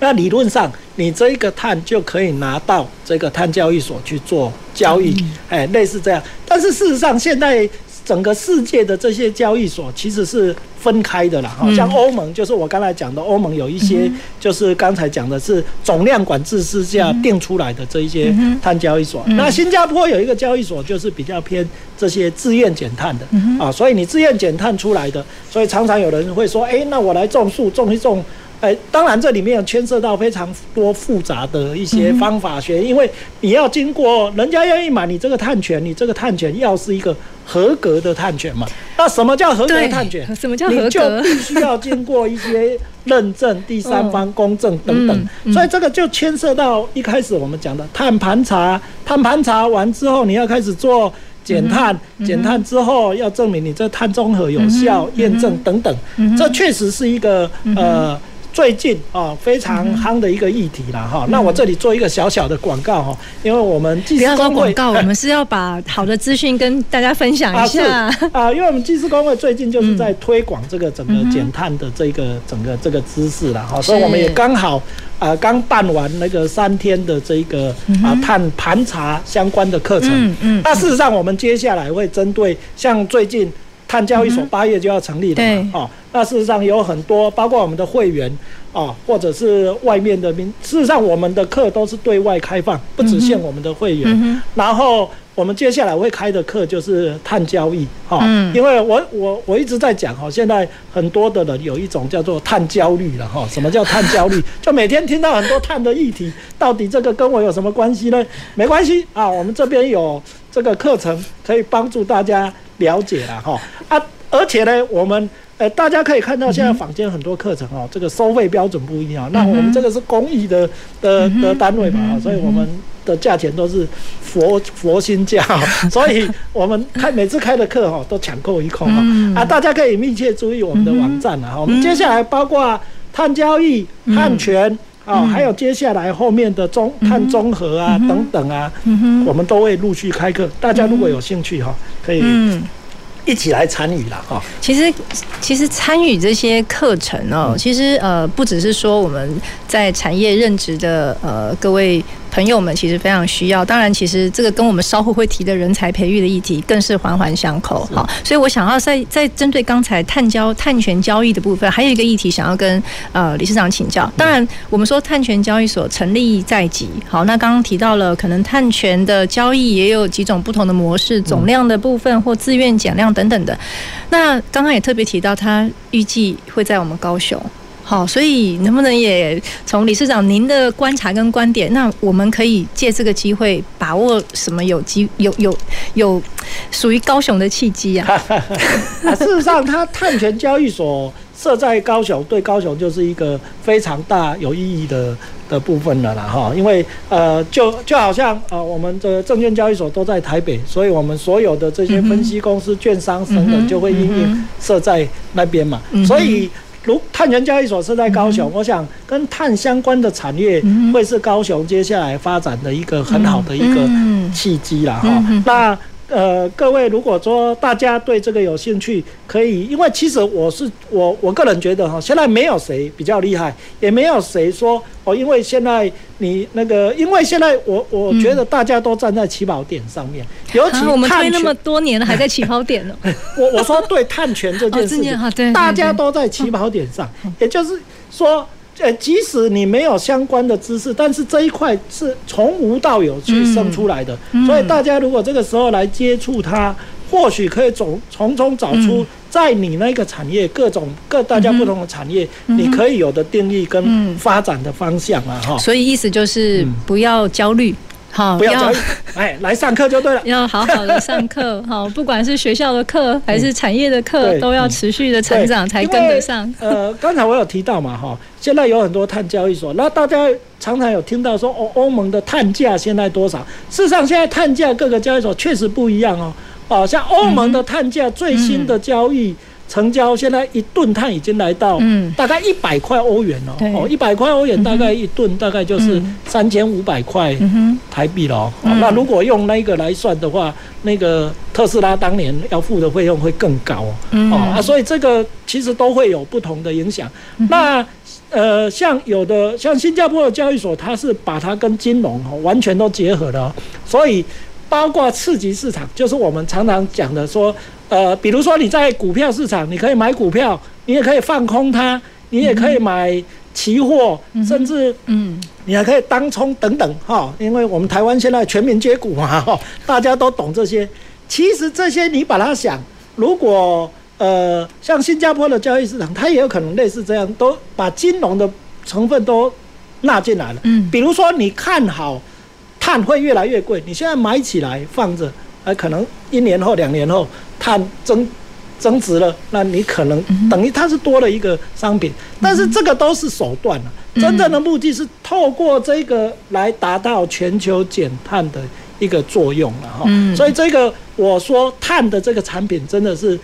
那理论上，你这一个碳就可以拿到这个碳交易所去做交易，哎，类似这样。但是事实上，现在整个世界的这些交易所其实是分开的啦。好像欧盟，就是我刚才讲的，欧盟有一些就是刚才讲的是总量管制之下定出来的这一些碳交易所。那新加坡有一个交易所，就是比较偏这些自愿减碳的啊，所以你自愿减碳出来的，所以常常有人会说，哎，那我来种树，种一种。哎，当然这里面有牵涉到非常多复杂的一些方法学，因为你要经过人家愿意买你这个碳权，你这个碳权要是一个合格的碳权嘛。那什么叫合格的碳权？什么叫合格？你就必须要经过一些认证、第三方公证等等。所以这个就牵涉到一开始我们讲的碳盘查，碳盘查完之后你要开始做减碳，减碳之后要证明你这碳中和有效验证等等。这确实是一个呃。最近啊，非常夯的一个议题了哈。那我这里做一个小小的广告哈，因为我们技师工会，广告，我们是要把好的资讯跟大家分享一下啊。因为我们技师工会最近就是在推广这个整个减碳的这个整个这个知识了哈，所以我们也刚好啊刚办完那个三天的这个啊碳盘查相关的课程。嗯嗯。那事实上，我们接下来会针对像最近。碳交易所八月就要成立了嘛？嗯、哦，那事实上有很多，包括我们的会员哦，或者是外面的民，事实上我们的课都是对外开放，不只限我们的会员。嗯、然后我们接下来会开的课就是碳交易，哈、哦，嗯、因为我我我一直在讲哈，现在很多的人有一种叫做碳焦虑了哈。什么叫碳焦虑？就每天听到很多碳的议题，到底这个跟我有什么关系呢？没关系啊，我们这边有这个课程可以帮助大家。了解了哈啊，而且呢，我们呃，大家可以看到现在坊间很多课程哦，这个收费标准不一样。那我们这个是公益的的的单位嘛，所以我们的价钱都是佛佛心价，所以我们开每次开的课哈都抢购一空啊啊，大家可以密切注意我们的网站啊。我们接下来包括碳交易、碳权啊，还有接下来后面的综碳综合啊等等啊，我们都会陆续开课。大家如果有兴趣哈，可以。一起来参与了哈。其实，其实参与这些课程哦，其实呃，不只是说我们在产业任职的呃各位朋友们，其实非常需要。当然，其实这个跟我们稍后会提的人才培育的议题更是环环相扣。好，所以我想要再再针对刚才碳交碳权交易的部分，还有一个议题想要跟呃理事长请教。当然，我们说碳权交易所成立在即，好，那刚刚提到了可能碳权的交易也有几种不同的模式，总量的部分或自愿减量。等等的，那刚刚也特别提到，他预计会在我们高雄，好，所以能不能也从理事长您的观察跟观点，那我们可以借这个机会把握什么有机有有有属于高雄的契机啊？事实上，它碳权交易所设在高雄，对高雄就是一个非常大有意义的。的部分了啦哈，因为呃，就就好像呃，我们的证券交易所都在台北，所以我们所有的这些分析公司、券商等等就会因应设在那边嘛。所以，如碳权交易所是在高雄，我想跟碳相关的产业会是高雄接下来发展的一个很好的一个契机了哈。那。呃，各位，如果说大家对这个有兴趣，可以，因为其实我是我我个人觉得哈，现在没有谁比较厉害，也没有谁说哦，因为现在你那个，因为现在我我觉得大家都站在起跑点上面，尤其 我们推那么多年了，还在起跑点呢。我我说对碳权这件事情，大家都在起跑点上，也就是说。呃，即使你没有相关的知识，但是这一块是从无到有去生出来的，所以大家如果这个时候来接触它，或许可以从从中找出在你那个产业各种各大家不同的产业，嗯、你可以有的定义跟发展的方向啊哈。所以意思就是不要焦虑。好，不要哎，来上课就对了。要好好的上课，好，不管是学校的课还是产业的课，嗯、都要持续的成长才跟得上。呃，刚才我有提到嘛，哈，现在有很多碳交易所，那大家常常有听到说，欧欧盟的碳价现在多少？事实上，现在碳价各个交易所确实不一样哦。哦，像欧盟的碳价最新的交易。嗯嗯成交现在一吨碳已经来到大概一百块欧元了哦，一百块欧元大概一吨大概就是三千五百块台币了。那如果用那个来算的话，那个特斯拉当年要付的费用会更高哦啊，所以这个其实都会有不同的影响。那呃，像有的像新加坡的交易所，它是把它跟金融完全都结合了，所以包括次级市场，就是我们常常讲的说。呃，比如说你在股票市场，你可以买股票，你也可以放空它，你也可以买期货，嗯、甚至嗯，你还可以当冲等等哈。因为我们台湾现在全民皆股嘛哈，大家都懂这些。其实这些你把它想，如果呃像新加坡的交易市场，它也有可能类似这样，都把金融的成分都纳进来了。嗯，比如说你看好碳会越来越贵，你现在买起来放着。还可能一年后、两年后，碳增增值了，那你可能等于它是多了一个商品，但是这个都是手段了，真正的目的是透过这个来达到全球减碳的一个作用了哈。所以这个我说碳的这个产品真的是。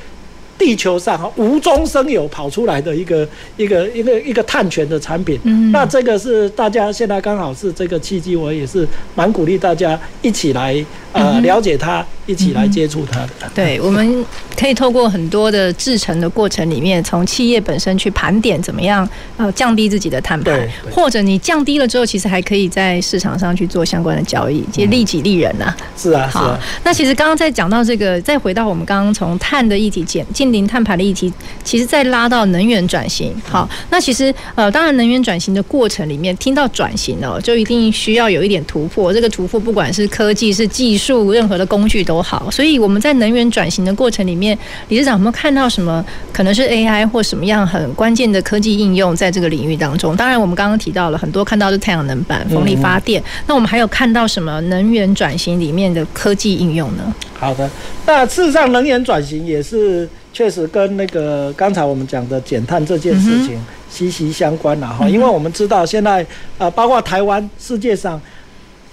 地球上哈无中生有跑出来的一个一个一个一个碳权的产品，嗯，那这个是大家现在刚好是这个契机，我也是蛮鼓励大家一起来呃了解它，一起来接触它的。对，我们可以透过很多的制成的过程里面，从企业本身去盘点怎么样呃降低自己的碳排，或者你降低了之后，其实还可以在市场上去做相关的交易，其实利己利人呐。是啊，是啊。那其实刚刚在讲到这个，再回到我们刚刚从碳的议题减近零碳排的议题，其实再拉到能源转型。好，那其实呃，当然能源转型的过程里面，听到转型哦，就一定需要有一点突破。这个突破不管是科技、是技术，任何的工具都好。所以我们在能源转型的过程里面，理事长有没有看到什么可能是 AI 或什么样很关键的科技应用在这个领域当中？当然，我们刚刚提到了很多，看到是太阳能板、风力发电。那我们还有看到什么能源转型里面的科技应用呢？好的，那事实上能源转型也是。确实跟那个刚才我们讲的减碳这件事情息息相关了哈，因为我们知道现在呃，包括台湾，世界上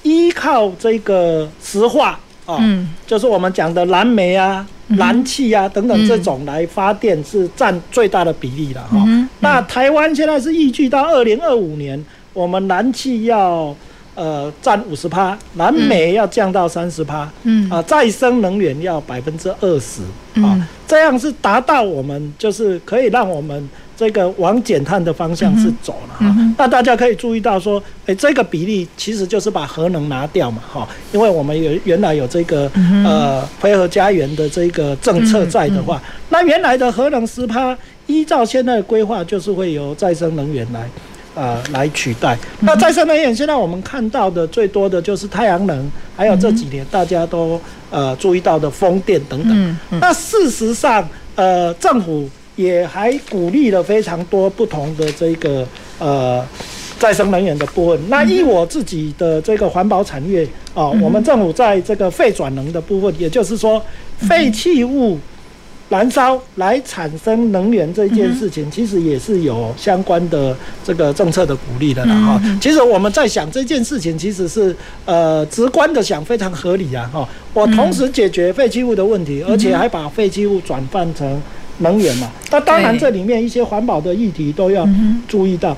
依靠这个石化啊，就是我们讲的燃煤啊、燃气啊等等这种来发电是占最大的比例了哈。那台湾现在是预计到二零二五年，我们燃气要。呃，占五十趴，燃煤要降到三十趴，嗯啊，再生能源要百分之二十，啊，这样是达到我们就是可以让我们这个往减碳的方向是走了哈。那大家可以注意到说，哎，这个比例其实就是把核能拿掉嘛，哈，因为我们有原来有这个呃回合家园的这个政策在的话，那原来的核能十趴，依照现在的规划，就是会由再生能源来。呃，来取代。那再生能源现在我们看到的最多的就是太阳能，还有这几年大家都呃注意到的风电等等。那事实上，呃，政府也还鼓励了非常多不同的这个呃再生能源的部分。那以我自己的这个环保产业啊，我们政府在这个废转能的部分，也就是说废弃物。燃烧来产生能源这件事情，其实也是有相关的这个政策的鼓励的啦哈。其实我们在想这件事情，其实是呃直观的想非常合理啊哈。我同时解决废弃物的问题，而且还把废弃物转换成能源嘛。那当然这里面一些环保的议题都要注意到。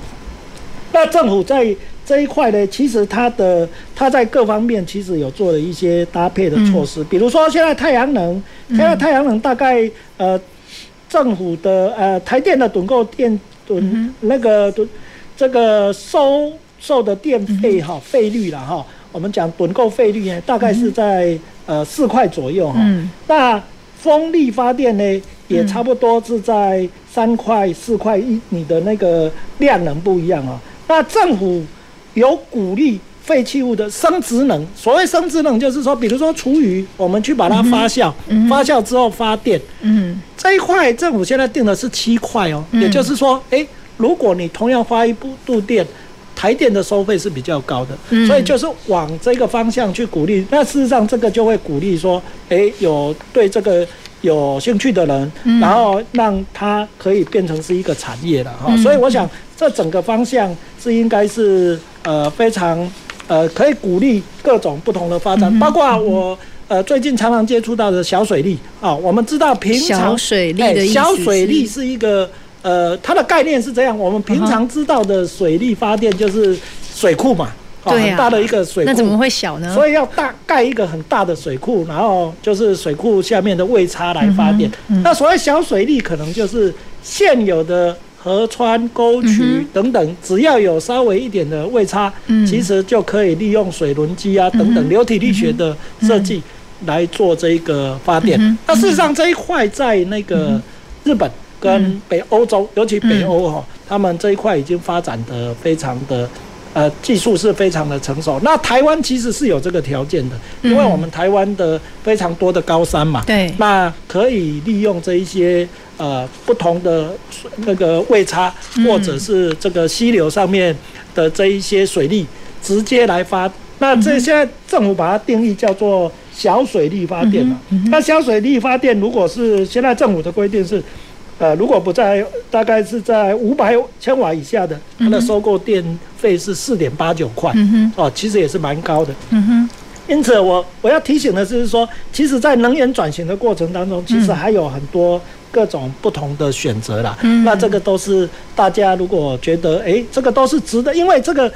那政府在。这一块呢，其实它的它在各方面其实有做了一些搭配的措施，比如说现在太阳能，现在太阳能大概呃政府的呃台电的趸购电趸那个趸这个收受的电费哈费率了哈，我们讲趸购费率呢大概是在呃四块左右哈，那风力发电呢也差不多是在三块四块一，你的那个量能不一样啊，那政府。有鼓励废弃物的生殖能，所谓生殖能就是说，比如说厨余，我们去把它发酵，发酵之后发电。嗯，这一块政府现在定的是七块哦，嗯、也就是说，诶，如果你同样发一部度电，台电的收费是比较高的，嗯所以就是往这个方向去鼓励。那事实上，这个就会鼓励说，诶，有对这个有兴趣的人，嗯然后让它可以变成是一个产业了哈。嗯所以我想，这整个方向是应该是呃非常呃可以鼓励各种不同的发展，嗯包括我。呃，最近常常接触到的小水利啊，我们知道平常小水利的小水利是一个呃，它的概念是这样，我们平常知道的水利发电就是水库嘛，哦对啊很大的一个水库，那怎么会小呢？所以要大盖一个很大的水库，然后就是水库下面的位差来发电。嗯那所谓小水利，可能就是现有的河川、沟渠等等，只要有稍微一点的位差，嗯。其实就可以利用水轮机啊等等流体力学的设计来做这个发电。嗯那事实上这一块在那个日本跟北欧洲，尤其北欧哈，他们这一块已经发展的非常的。呃，技术是非常的成熟。那台湾其实是有这个条件的，因为我们台湾的非常多的高山嘛，对，那可以利用这一些呃不同的那个位差，或者是这个溪流上面的这一些水利，直接来发。那这现在政府把它定义叫做小水力发电嘛。那小水力发电，如果是现在政府的规定是。呃，如果不在，大概是在五百千瓦以下的，它的收购电费是四点八九块，嗯哦，其实也是蛮高的。嗯哼，因此我我要提醒的是说，其实，在能源转型的过程当中，其实还有很多各种不同的选择啦。嗯。那这个都是大家如果觉得，哎，这个都是值得，因为这个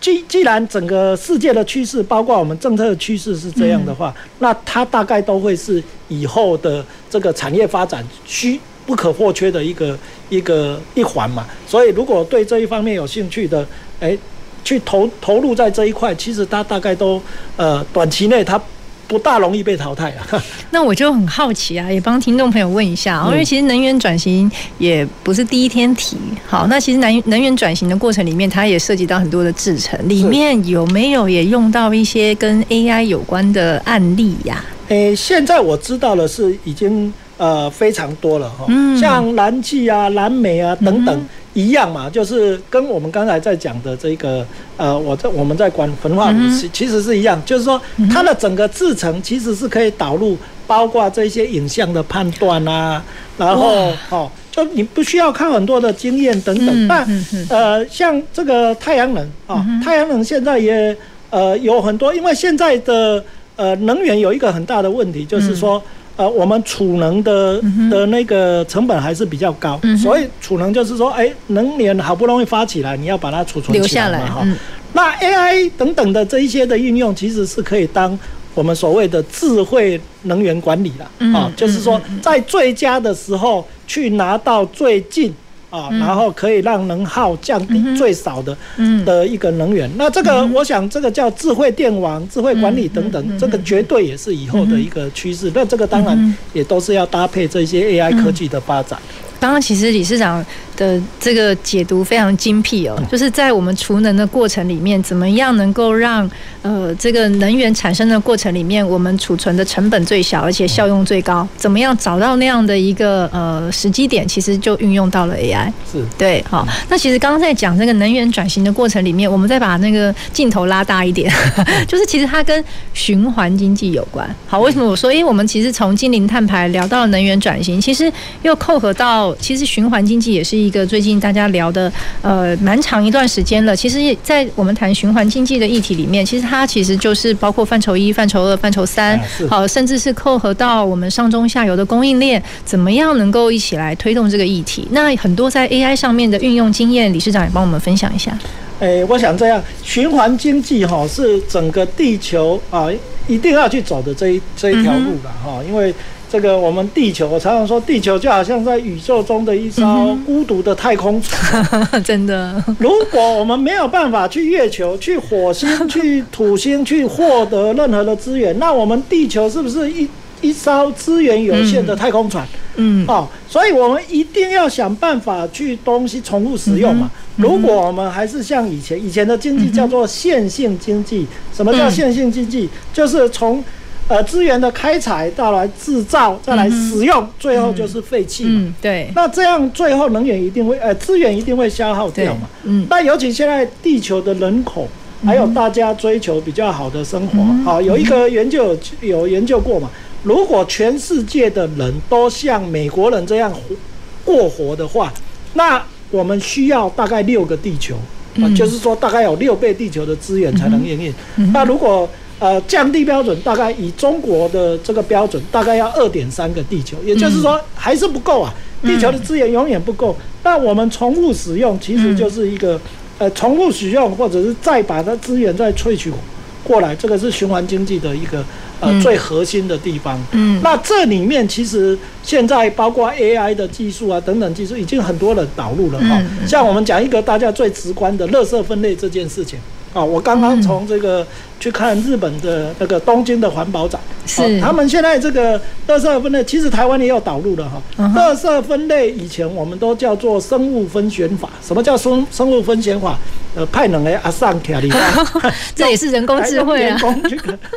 既既然整个世界的趋势，包括我们政策的趋势是这样的话，那它大概都会是以后的这个产业发展需不可或缺的一个一个一环嘛。所以，如果对这一方面有兴趣的，哎，去投投入在这一块，其实它大概都呃短期内它不大容易被淘汰啊。那我就很好奇啊，也帮听众朋友问一下，因为其实能源转型也不是第一天提。好，那其实能能源转型的过程里面，它也涉及到很多的制成，里面有没有也用到一些跟 AI 有关的案例呀、啊？诶，现在我知道的是已经呃非常多了哈，嗯。像燃气啊、蓝莓啊等等。一样嘛，就是跟我们刚才在讲的这个，呃，我在我们在管焚化炉，其其实是一样，就是说它的整个制程其实是可以导入，包括这些影像的判断啊，然后哦，就你不需要看很多的经验等等。那呃，像这个太阳能啊，太阳能现在也呃有很多，因为现在的呃能源有一个很大的问题，就是说。呃，我们储能的的那个成本还是比较高，嗯、所以储能就是说，哎，能源好不容易发起来，你要把它储存留下来哈。嗯、那 AI 等等的这一些的运用，其实是可以当我们所谓的智慧能源管理了啊、嗯哦，就是说在最佳的时候去拿到最近。啊，然后可以让能耗降低最少的的一个能源。那这个，我想这个叫智慧电网、智慧管理等等，这个绝对也是以后的一个趋势。那这个当然也都是要搭配这些 AI 科技的发展。刚刚其实理事长的这个解读非常精辟哦，就是在我们储能的过程里面，怎么样能够让呃这个能源产生的过程里面，我们储存的成本最小，而且效用最高？怎么样找到那样的一个呃时机点？其实就运用到了 AI。是对，好。那其实刚刚在讲这个能源转型的过程里面，我们再把那个镜头拉大一点，就是其实它跟循环经济有关。好，为什么我说？因为我们其实从净零碳排聊到能源转型，其实又扣合到。其实循环经济也是一个最近大家聊的呃蛮长一段时间了。其实，在我们谈循环经济的议题里面，其实它其实就是包括范畴一、范畴二、范畴三，好，甚至是扣合到我们上中下游的供应链，怎么样能够一起来推动这个议题？那很多在 AI 上面的运用经验，理事长也帮我们分享一下。诶，我想这样，循环经济哈是整个地球啊一定要去走的这一这一条路了哈，因为。这个我们地球，我常常说，地球就好像在宇宙中的一艘孤独的太空船。真的，如果我们没有办法去月球、去火星、去土星去获得任何的资源，那我们地球是不是一一艘资源有限的太空船？嗯，哦，所以我们一定要想办法去东西重复使用嘛。如果我们还是像以前，以前的经济叫做线性经济。什么叫线性经济？就是从呃资源的开采，到来制造，再来使用，嗯、最后就是废弃嘛、嗯。对。那这样最后能源一定会，呃，资源一定会消耗掉嘛。嗯。那尤其现在地球的人口，还有大家追求比较好的生活，好、嗯，有一个研究有有研究过嘛。如果全世界的人都像美国人这样活过活的话，那我们需要大概六个地球，啊、嗯，就是说大概有六倍地球的资源才能营运、嗯。那如果呃降低标准，大概以中国的这个标准，大概要二点三个地球，也就是说还是不够啊，地球的资源永远不够。那我们重复使用，其实就是一个呃重复使用，或者是再把它资源再萃取过来，这个是循环经济的一个。呃，最核心的地方。嗯，那这里面其实现在包括 AI 的技术啊等等技术，已经很多人导入了哈、嗯。像我们讲一个大家最直观的，垃圾分类这件事情。啊，我刚刚从这个去看日本的那个东京的环保展，是。他们现在这个垃圾分类，其实台湾也有导入的哈。垃圾分类以前我们都叫做生物分选法，什么叫生生物分选法？呃，派两个阿桑卡里，这也是人工智慧啊，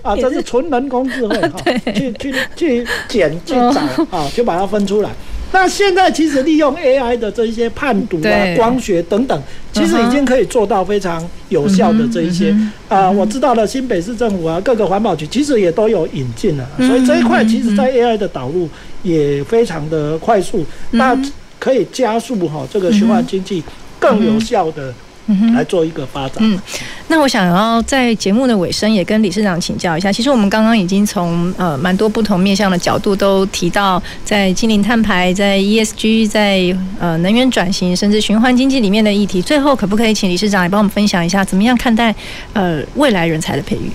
啊，这是纯人工智慧哈，去去去捡去找啊，就把它分出来。那现在其实利用 AI 的这一些判读啊、光学等等，其实已经可以做到非常有效的这一些啊、呃。我知道了，新北市政府啊，各个环保局其实也都有引进了，所以这一块其实在 AI 的导入也非常的快速，那可以加速哈这个循环经济更有效的。来做一个发展。嗯，那我想要在节目的尾声也跟理事长请教一下。其实我们刚刚已经从呃蛮多不同面向的角度都提到，在净零碳排、在 ESG、在呃能源转型，甚至循环经济里面的议题。最后，可不可以请理事长也帮我们分享一下，怎么样看待呃未来人才的培育？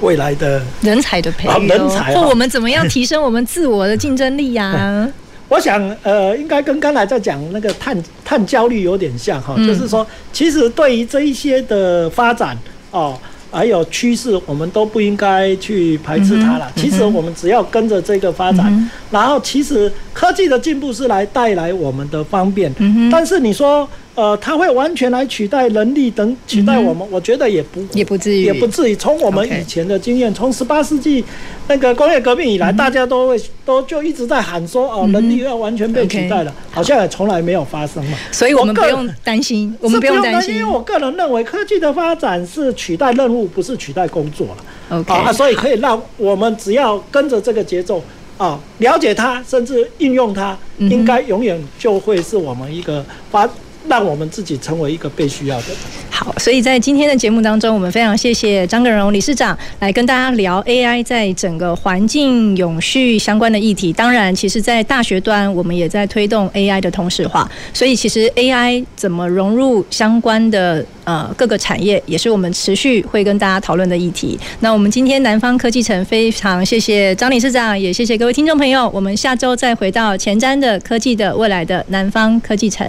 未来的人才的培育，哦，人才，或我们怎么样提升我们自我的竞争力呀，啊？我想，呃，应该跟刚才在讲那个碳碳焦虑有点像哈，就是说，其实对于这一些的发展哦，还有趋势，我们都不应该去排斥它了。其实我们只要跟着这个发展，然后其实科技的进步是来带来我们的方便，但是你说。呃，它会完全来取代人力等取代我们，嗯、我觉得也不也不至于，也不至于。从我们以前的经验，从十八世纪那个工业革命以来，嗯、大家都会都就一直在喊说，哦，人力要完全被取代了，嗯、好像也从来没有发生嘛。所以我们不用担心，我们不用担心，因为我个人认为科技的发展是取代任务，不是取代工作了。OK，啊，所以可以让我们只要跟着这个节奏啊，了解它，甚至应用它，嗯、应该永远就会是我们一个发。让我们自己成为一个被需要的。好，所以在今天的节目当中，我们非常谢谢张根荣理事长来跟大家聊 AI 在整个环境永续相关的议题。当然，其实，在大学端，我们也在推动 AI 的同质化。所以，其实 AI 怎么融入相关的呃各个产业，也是我们持续会跟大家讨论的议题。那我们今天南方科技城非常谢谢张理事长，也谢谢各位听众朋友。我们下周再回到前瞻的科技的未来的南方科技城。